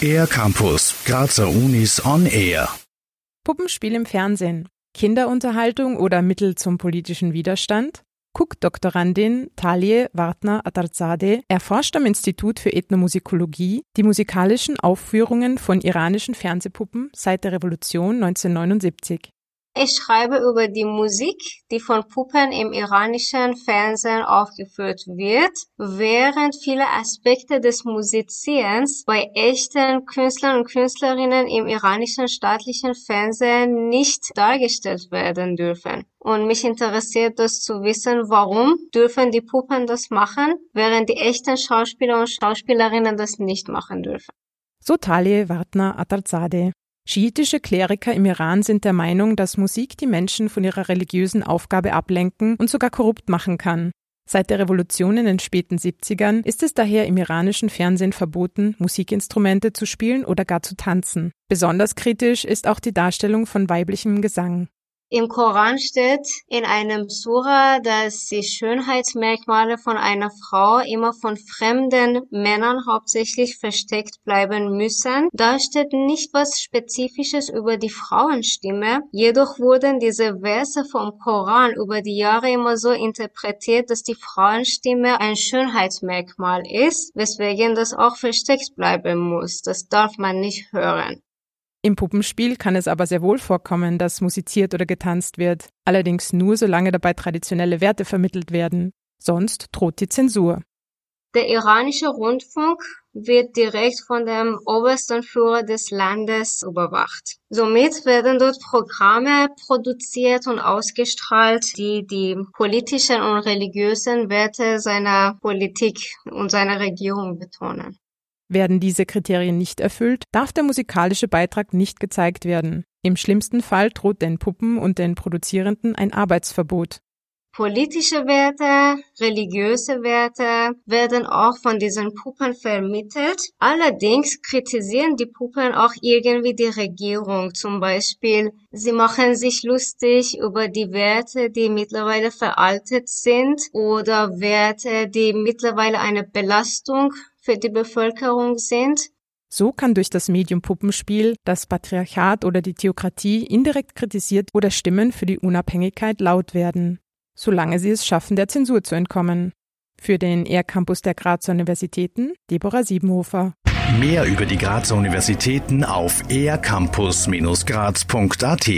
Air Campus, Grazer Unis on Air. Puppenspiel im Fernsehen, Kinderunterhaltung oder Mittel zum politischen Widerstand? Cook-Doktorandin Talie Wartner-Atarzadeh erforscht am Institut für Ethnomusikologie die musikalischen Aufführungen von iranischen Fernsehpuppen seit der Revolution 1979. Ich schreibe über die Musik, die von Puppen im iranischen Fernsehen aufgeführt wird, während viele Aspekte des Musizierens bei echten Künstlern und Künstlerinnen im iranischen staatlichen Fernsehen nicht dargestellt werden dürfen. Und mich interessiert das zu wissen, warum dürfen die Puppen das machen, während die echten Schauspieler und Schauspielerinnen das nicht machen dürfen. So Talie Wartner Atarzadeh. Schiitische Kleriker im Iran sind der Meinung, dass Musik die Menschen von ihrer religiösen Aufgabe ablenken und sogar korrupt machen kann. Seit der Revolution in den späten 70ern ist es daher im iranischen Fernsehen verboten, Musikinstrumente zu spielen oder gar zu tanzen. Besonders kritisch ist auch die Darstellung von weiblichem Gesang. Im Koran steht in einem Sura, dass die Schönheitsmerkmale von einer Frau immer von fremden Männern hauptsächlich versteckt bleiben müssen. Da steht nicht was Spezifisches über die Frauenstimme. Jedoch wurden diese Verse vom Koran über die Jahre immer so interpretiert, dass die Frauenstimme ein Schönheitsmerkmal ist, weswegen das auch versteckt bleiben muss. Das darf man nicht hören. Im Puppenspiel kann es aber sehr wohl vorkommen, dass musiziert oder getanzt wird, allerdings nur solange dabei traditionelle Werte vermittelt werden. Sonst droht die Zensur. Der iranische Rundfunk wird direkt von dem obersten Führer des Landes überwacht. Somit werden dort Programme produziert und ausgestrahlt, die die politischen und religiösen Werte seiner Politik und seiner Regierung betonen. Werden diese Kriterien nicht erfüllt, darf der musikalische Beitrag nicht gezeigt werden. Im schlimmsten Fall droht den Puppen und den Produzierenden ein Arbeitsverbot. Politische Werte, religiöse Werte werden auch von diesen Puppen vermittelt. Allerdings kritisieren die Puppen auch irgendwie die Regierung. Zum Beispiel, sie machen sich lustig über die Werte, die mittlerweile veraltet sind oder Werte, die mittlerweile eine Belastung für die Bevölkerung sind. So kann durch das Medium Puppenspiel das Patriarchat oder die Theokratie indirekt kritisiert oder Stimmen für die Unabhängigkeit laut werden, solange sie es schaffen, der Zensur zu entkommen. Für den ER-Campus der Grazer Universitäten Deborah Siebenhofer. Mehr über die Grazer Universitäten auf ercampus-graz.at